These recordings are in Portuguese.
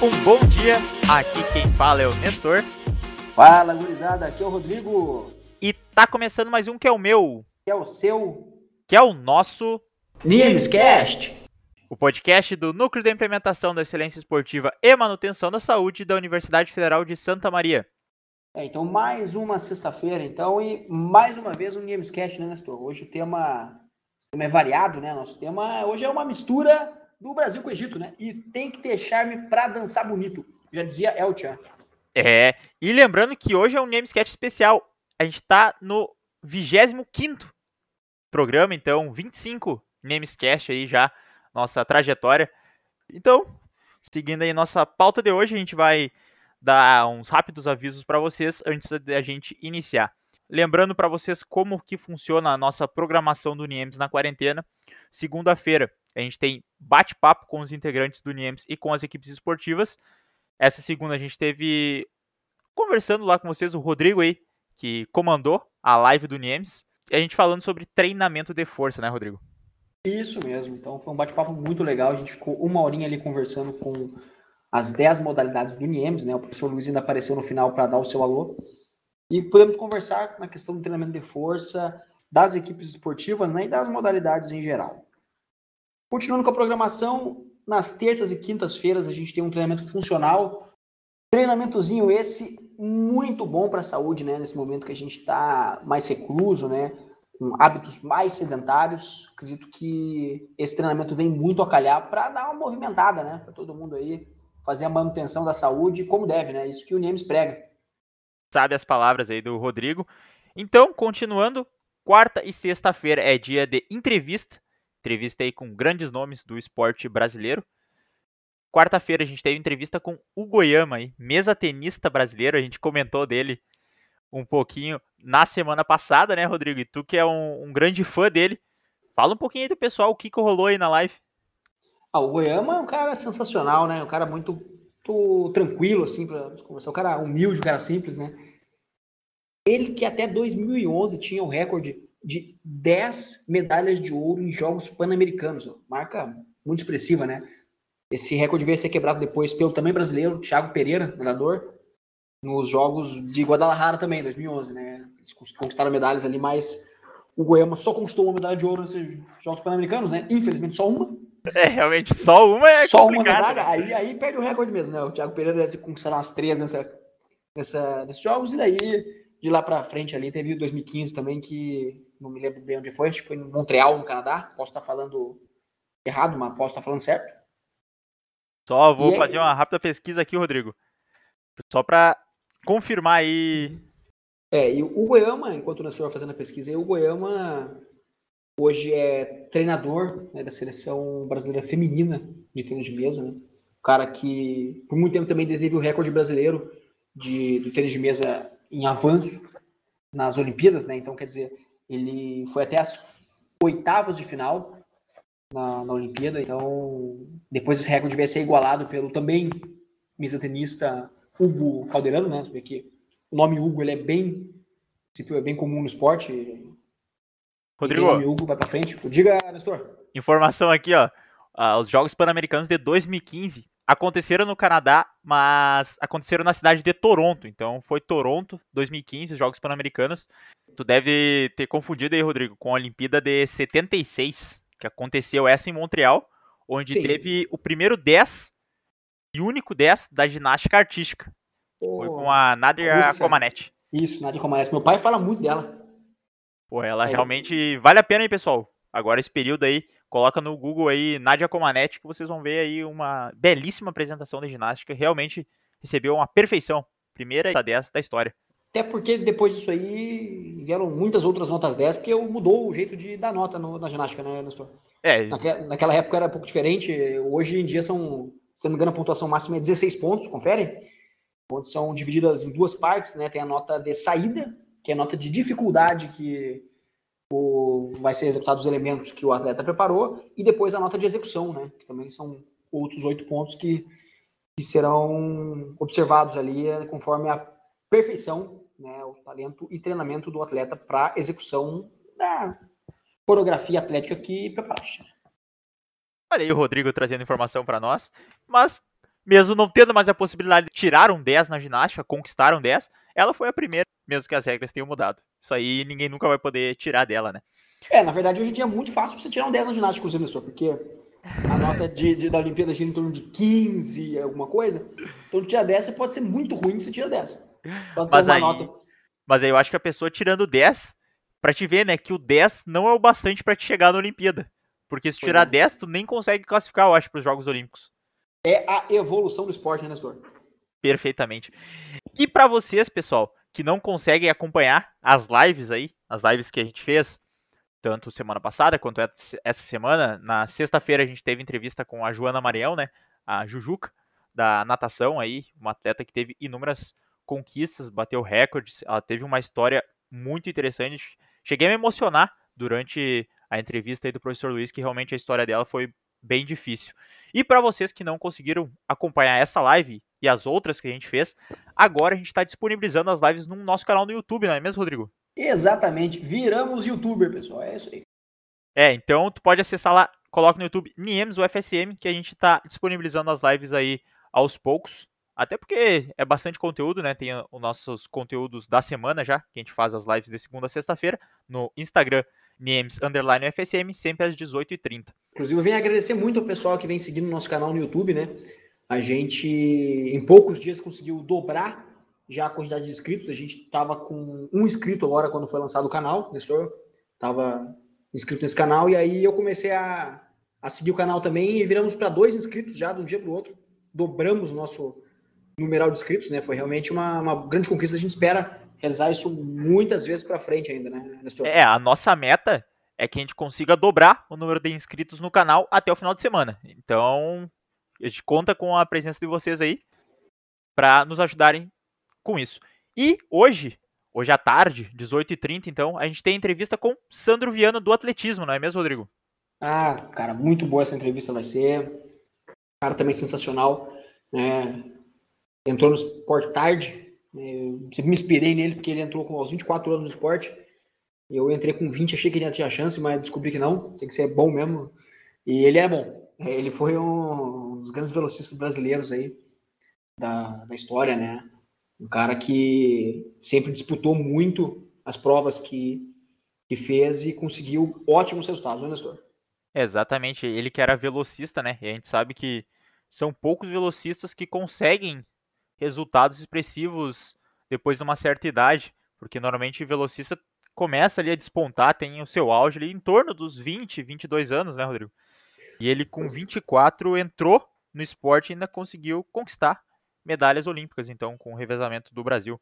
um bom dia. Aqui quem fala é o Nestor. Fala, gurizada, aqui é o Rodrigo. E tá começando mais um que é o meu, Que é o seu que é o nosso, Nimescast. o podcast do Núcleo de Implementação da Excelência Esportiva e Manutenção da Saúde da Universidade Federal de Santa Maria. É, então, mais uma sexta-feira, então, e mais uma vez um Nimescast, né, Nestor? Hoje o tema, o tema é variado, né? Nosso tema hoje é uma mistura do Brasil com o Egito, né? E tem que ter charme pra dançar bonito. Já dizia El Chan. É, e lembrando que hoje é um Namescast especial. A gente tá no 25º programa, então 25 Namescast aí já, nossa trajetória. Então, seguindo aí nossa pauta de hoje, a gente vai dar uns rápidos avisos para vocês antes da gente iniciar. Lembrando para vocês como que funciona a nossa programação do NIEMS na quarentena. Segunda-feira, a gente tem bate-papo com os integrantes do NIEMS e com as equipes esportivas. Essa segunda a gente teve conversando lá com vocês o Rodrigo aí, que comandou a live do NIEMS, e a gente falando sobre treinamento de força, né, Rodrigo? Isso mesmo. Então, foi um bate-papo muito legal. A gente ficou uma horinha ali conversando com as 10 modalidades do NIEMS, né? O professor Luiz ainda apareceu no final para dar o seu alô. E podemos conversar na questão do treinamento de força, das equipes esportivas né, e das modalidades em geral. Continuando com a programação, nas terças e quintas-feiras a gente tem um treinamento funcional. Treinamentozinho esse muito bom para a saúde, né? Nesse momento que a gente está mais recluso, né? Com hábitos mais sedentários. Acredito que esse treinamento vem muito a calhar para dar uma movimentada, né? Para todo mundo aí fazer a manutenção da saúde como deve, né? Isso que o Niemes prega. Sabe as palavras aí do Rodrigo. Então, continuando, quarta e sexta-feira é dia de entrevista. Entrevista aí com grandes nomes do esporte brasileiro. Quarta-feira a gente teve entrevista com o Goiama, aí, mesa tenista brasileiro. A gente comentou dele um pouquinho na semana passada, né, Rodrigo? E tu que é um, um grande fã dele, fala um pouquinho aí do pessoal, o que, que rolou aí na live. Ah, o Goiama é um cara sensacional, né? Um cara muito, tranquilo, assim, para conversar. Um cara humilde, um cara simples, né? Ele que até 2011 tinha o recorde de 10 medalhas de ouro em Jogos Pan-Americanos. Marca muito expressiva, né? Esse recorde veio a ser quebrado depois pelo também brasileiro, Thiago Pereira, nadador, nos Jogos de Guadalajara também, 2011, né? Eles conquistaram medalhas ali, mas o Goiama só conquistou uma medalha de ouro nesses Jogos Pan-Americanos, né? Infelizmente só uma. É, realmente, só uma é só uma complicado, medalha, né? aí, aí perde o recorde mesmo, né? O Thiago Pereira deve ter conquistado umas três nessa, nessa, nesses jogos, e daí de lá pra frente ali teve 2015 também, que não me lembro bem onde foi, acho que foi em Montreal, no Canadá. Posso estar falando errado, mas posso estar falando certo. Só vou E aí- fazer uma rápida pesquisa aqui, Rodrigo. Só pra confirmar aí. É, e o Goiama, enquanto o senhor fazendo a pesquisa aí, o Goiama hoje é treinador né, da seleção brasileira feminina de tênis de mesa, né? O cara que por muito tempo também deteve o recorde brasileiro de, do tênis de mesa em avanço nas Olimpíadas, né? Então, quer dizer, ele foi até as oitavas de final na, na Olimpíada, então depois esse recorde vai ser igualado pelo também mesatenista Hugo Calderano, né? Você vê que o nome Hugo ele é bem, é bem comum no esporte. Rodrigo, nome Hugo vai pra frente. Diga, Nestor. informação aqui, ó. Ah, os Jogos Pan-Americanos de 2015 aconteceram no Canadá, mas aconteceram na cidade de Toronto. Então foi Toronto, 2015, os Jogos Pan-Americanos. Tu deve ter confundido aí, Rodrigo, com a Olimpíada de 76, que aconteceu essa em Montreal, onde Sim. teve o primeiro 10 e único 10 da ginástica artística. Foi com a Nadia. Comaneci. Isso, Nadia Comaneci. Meu pai fala muito dela. Pô, ela realmente vale a pena, hein, pessoal? Agora esse período aí, coloca no Google aí Nadia Comaneci que vocês vão ver aí uma belíssima apresentação de ginástica. Realmente recebeu uma perfeição. Primeira da 10 da história. Até porque depois disso aí vieram muitas outras notas 10, porque mudou o jeito de dar nota no- na ginástica, né, Nestor? É, Naque- Naquela época era um pouco diferente. Hoje em dia são, se não me engano, a pontuação máxima é 16 pontos, confere? Onde são divididas em duas partes, né? Tem a nota de saída, que é a nota de dificuldade que o, vai ser executado os elementos que o atleta preparou, e depois a nota de execução, né? Que também são outros oito pontos que, que serão observados ali eh, conforme a perfeição, né? O talento e treinamento do atleta para execução da coreografia atlética que preparaste. olha aí o Rodrigo trazendo informação pra nós. Mas mesmo não tendo mais a possibilidade de tirar um 10 na ginástica, conquistar um 10, ela foi a primeira, mesmo que as regras tenham mudado. Isso aí ninguém nunca vai poder tirar dela, né? É, na verdade, hoje em dia é muito fácil você tirar um 10 na ginástica com o professor, porque a nota de, de, da Olimpíada gira em torno de 15, alguma coisa. Então, tirar 10, você pode ser muito ruim se você tira 10. Mas aí, nota... mas aí eu acho que a pessoa tirando 10, pra te ver, né, que o 10 não é o bastante para te chegar na Olimpíada. Porque se tirar é. 10, tu nem consegue classificar, eu acho, para os Jogos Olímpicos. É a evolução do esporte, né, Nestor? Perfeitamente. E para vocês, pessoal, que não conseguem acompanhar as lives aí, as lives que a gente fez, tanto semana passada quanto essa semana, na sexta-feira a gente teve entrevista com a Joana Mariel, né, a Jujuca, da natação aí, uma atleta que teve inúmeras conquistas, bateu recordes, ela teve uma história muito interessante. Cheguei a me emocionar durante a entrevista aí do professor Luiz, que realmente a história dela foi bem difícil. E para vocês que não conseguiram acompanhar essa live e as outras que a gente fez, agora a gente está disponibilizando as lives no nosso canal no YouTube, não é mesmo, Rodrigo? Exatamente. Viramos youtuber, pessoal. É isso aí. É, então tu pode acessar lá, coloca no YouTube Niemes UFSM, que a gente está disponibilizando as lives aí aos poucos. Até porque é bastante conteúdo, né? Tem os nossos conteúdos da semana já, que a gente faz as lives de segunda a sexta-feira, no Instagram Niemes Underline FSM, sempre às 18h30. Inclusive, eu venho agradecer muito ao pessoal que vem seguindo o nosso canal no YouTube, né? A gente, em poucos dias, conseguiu dobrar já a quantidade de inscritos. A gente estava com um inscrito agora quando foi lançado o canal, Nestor. Estava inscrito nesse canal, e aí eu comecei a, a seguir o canal também e viramos para dois inscritos já de um dia para o outro. Dobramos o nosso numeral de inscritos, né? Foi realmente uma, uma grande conquista. A gente espera realizar isso muitas vezes para frente ainda, né, Nestor? É, a nossa meta é que a gente consiga dobrar o número de inscritos no canal até o final de semana. Então, a gente conta com a presença de vocês aí para nos ajudarem com isso. E hoje, hoje à tarde, 18h30, então, a gente tem entrevista com Sandro Viana do atletismo, não é mesmo, Rodrigo? Ah, cara, muito boa essa entrevista vai ser. Cara também sensacional. Né? Entrou no esporte tarde, eu sempre me inspirei nele porque ele entrou com aos 24 anos no esporte. Eu entrei com 20, achei que ele ia ter a chance, mas descobri que não. Tem que ser bom mesmo. E ele é bom. Ele foi um dos grandes velocistas brasileiros aí da, da história, né? Um cara que sempre disputou muito as provas que, que fez e conseguiu ótimos resultados, né, Nestor? Exatamente. Ele que era velocista, né? E a gente sabe que são poucos velocistas que conseguem resultados expressivos depois de uma certa idade, porque normalmente o velocista começa ali a despontar, tem o seu auge ali em torno dos 20, 22 anos, né, Rodrigo? E ele com 24 entrou no esporte e ainda conseguiu conquistar medalhas olímpicas, então, com o revezamento do Brasil.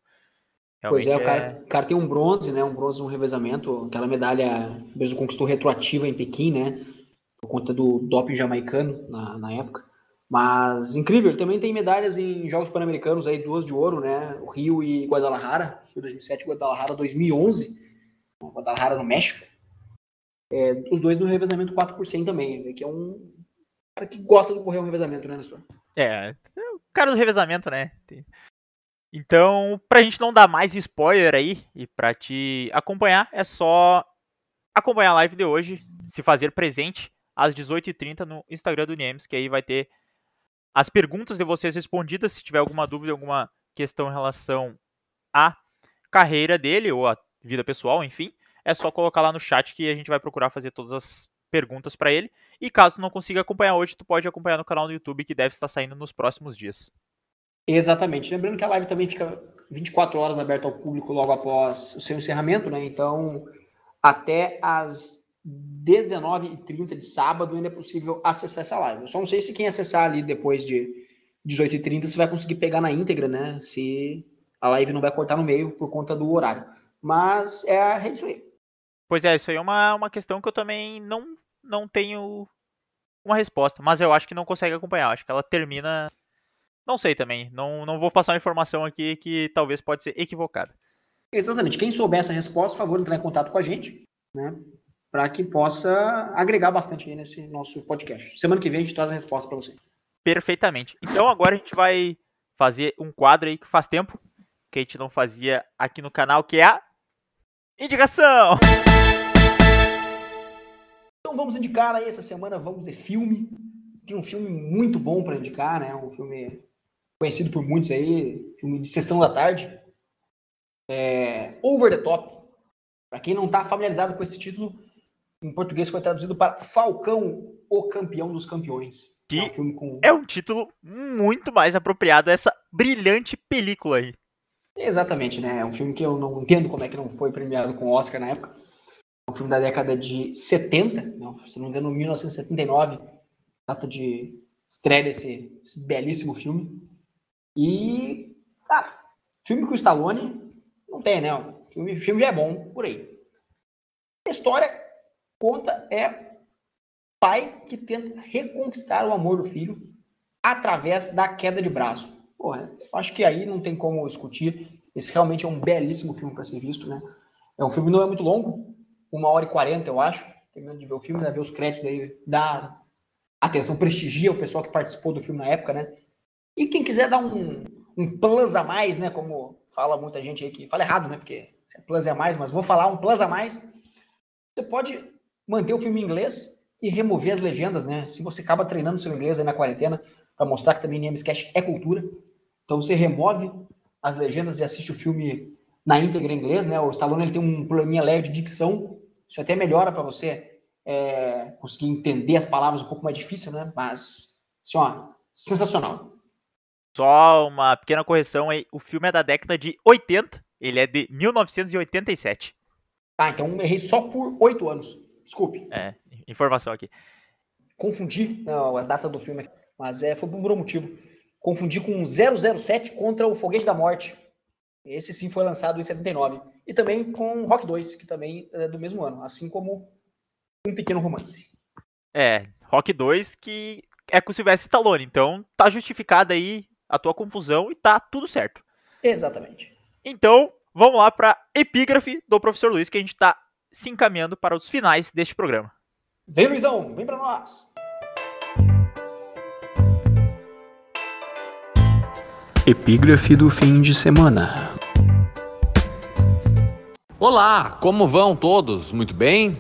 Realmente pois é, é... O, cara, o cara tem um bronze, né? Um bronze no revezamento, aquela medalha mesmo conquistou retroativa em Pequim, né? Por conta do doping jamaicano na, na época. Mas incrível, ele também tem medalhas em Jogos Pan-Americanos aí, duas de ouro, né? O Rio e Guadalajara, Rio 2007 e Guadalajara 2011, Guadalajara no México. É, os dois no revezamento 4 por 100 também, que é um cara que gosta de correr um revezamento, né, Nestor? É, é, o cara do revezamento, né? Então, pra gente não dar mais spoiler aí e pra te acompanhar, é só acompanhar a live de hoje, se fazer presente às 18h30 no Instagram do Niemes, que aí vai ter as perguntas de vocês respondidas, se tiver alguma dúvida, alguma questão em relação à carreira dele ou à vida pessoal, enfim, é só colocar lá no chat que a gente vai procurar fazer todas as perguntas para ele. E caso não consiga acompanhar hoje, tu pode acompanhar no canal do YouTube que deve estar saindo nos próximos dias. Exatamente. Lembrando que a live também fica 24 horas aberta ao público logo após o seu encerramento, né? Então, até as 19h30 de sábado ainda é possível acessar essa live. Eu só não sei se quem acessar ali depois de 18h30 você vai conseguir pegar na íntegra, né? Se a live não vai cortar no meio por conta do horário. Mas é, é isso aí. Pois é, isso aí é uma, uma questão que eu também não, não tenho uma resposta. Mas eu acho que não consegue acompanhar. Acho que ela termina. Não sei também. Não, não vou passar uma informação aqui que talvez pode ser equivocada. Exatamente. Quem souber essa resposta, por favor, entrar em contato com a gente. Né? Para que possa agregar bastante nesse nosso podcast. Semana que vem a gente traz a resposta para você. Perfeitamente. Então agora a gente vai fazer um quadro aí que faz tempo que a gente não fazia aqui no canal, que é a indicação. Então vamos indicar aí essa semana, vamos de filme. tem um filme muito bom para indicar, né? Um filme conhecido por muitos aí, filme de sessão da tarde. É Over the Top. Para quem não está familiarizado com esse título, em português foi traduzido para Falcão, o campeão dos campeões. Que é um, com... é um título muito mais apropriado a essa brilhante película aí. Exatamente, né? É um filme que eu não entendo como é que não foi premiado com Oscar na época. É um filme da década de 70, não, se não me engano, 1979, data de estreia desse, desse belíssimo filme. E, cara, filme com o Stallone não tem, né? O filme, filme já é bom por aí. A história conta é pai que tenta reconquistar o amor do filho através da queda de braço. Porra, acho que aí não tem como discutir. Esse realmente é um belíssimo filme para ser visto, né? É um filme não é muito longo, uma hora e quarenta, eu acho. Terminando de ver o filme, né? ver os créditos aí, dá atenção, prestigia o pessoal que participou do filme na época, né? E quem quiser dar um, um plus a mais, né? Como fala muita gente aí que fala errado, né? Porque é plus a mais, mas vou falar um plus a mais. Você pode manter o filme em inglês e remover as legendas, né? Se você acaba treinando seu inglês aí na quarentena, para mostrar que também Cash é cultura, então você remove as legendas e assiste o filme na íntegra em inglês, né? O Stallone ele tem um probleminha leve de dicção, isso até melhora para você é, conseguir entender as palavras um pouco mais difícil, né? Mas, assim, ó, sensacional. Só uma pequena correção aí, o filme é da década de 80, ele é de 1987. Ah, então errei só por oito anos. Desculpe. É, informação aqui. Confundi não, as datas do filme, mas é, foi por um bom motivo. Confundi com 007 contra o Foguete da Morte. Esse sim foi lançado em 79. E também com Rock 2, que também é do mesmo ano, assim como Um Pequeno Romance. É, Rock 2 que é com o Sylvester Stallone, então tá justificada aí a tua confusão e tá tudo certo. Exatamente. Então, vamos lá para epígrafe do professor Luiz, que a gente tá se encaminhando para os finais deste programa. Vem, Luizão, vem para nós. Epígrafe do fim de semana. Olá, como vão todos? Muito bem?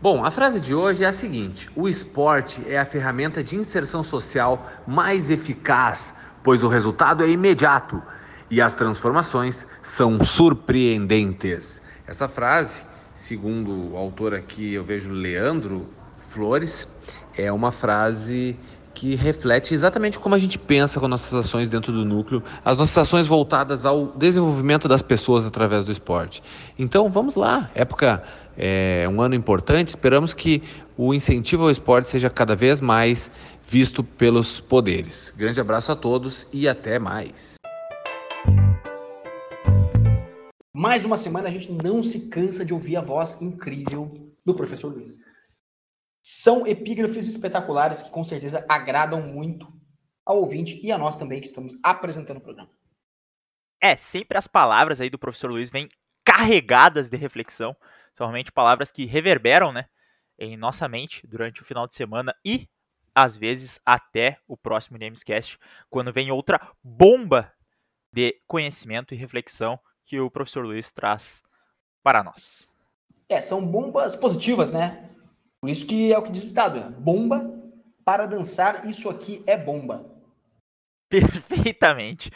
Bom, a frase de hoje é a seguinte: o esporte é a ferramenta de inserção social mais eficaz, pois o resultado é imediato e as transformações são surpreendentes. Essa frase segundo o autor aqui, eu vejo Leandro Flores, é uma frase que reflete exatamente como a gente pensa com nossas ações dentro do núcleo, as nossas ações voltadas ao desenvolvimento das pessoas através do esporte. Então vamos lá, época é um ano importante, esperamos que o incentivo ao esporte seja cada vez mais visto pelos poderes. Grande abraço a todos e até mais. Mais uma semana a gente não se cansa de ouvir a voz incrível do professor Luiz. São epígrafes espetaculares que com certeza agradam muito ao ouvinte e a nós também que estamos apresentando o programa. É, sempre as palavras aí do professor Luiz vêm carregadas de reflexão. São realmente palavras que reverberam, né, em nossa mente durante o final de semana e às vezes até o próximo Namescast, quando vem outra bomba de conhecimento e reflexão que o professor Luiz traz para nós. É, são bombas positivas, né? Por isso que é o que diz o ditado, é bomba para dançar, isso aqui é bomba. Perfeitamente.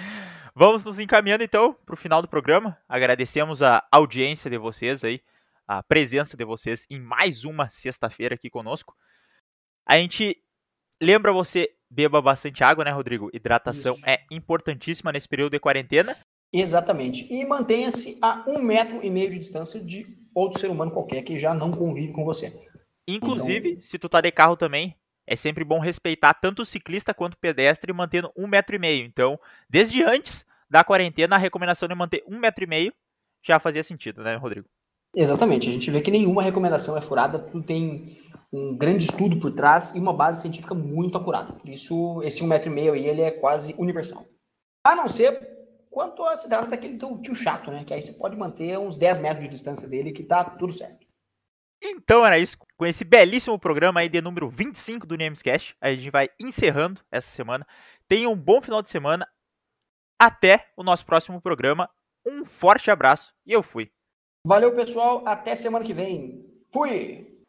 Vamos nos encaminhando então para o final do programa. Agradecemos a audiência de vocês aí, a presença de vocês em mais uma sexta-feira aqui conosco. A gente lembra você beba bastante água, né, Rodrigo? Hidratação Isso. é importantíssima nesse período de quarentena. Exatamente. E mantenha-se a um metro e meio de distância de outro ser humano qualquer que já não convive com você. Inclusive, então... se tu tá de carro também, é sempre bom respeitar tanto o ciclista quanto o pedestre mantendo um metro e meio. Então, desde antes da quarentena, a recomendação de manter um metro e meio já fazia sentido, né, Rodrigo? Exatamente. A gente vê que nenhuma recomendação é furada, tudo tem um grande estudo por trás e uma base científica muito acurada. Por isso, esse um metro e meio aí, ele é quase universal. A não ser quanto a se trata daquele teu tio chato, né? Que aí você pode manter uns 10 metros de distância dele que tá tudo certo. Então era isso. Com esse belíssimo programa aí de número 25 do Namescast, a gente vai encerrando essa semana. Tenha um bom final de semana. Até o nosso próximo programa. Um forte abraço e eu fui. Valeu, pessoal. Até semana que vem. Fui!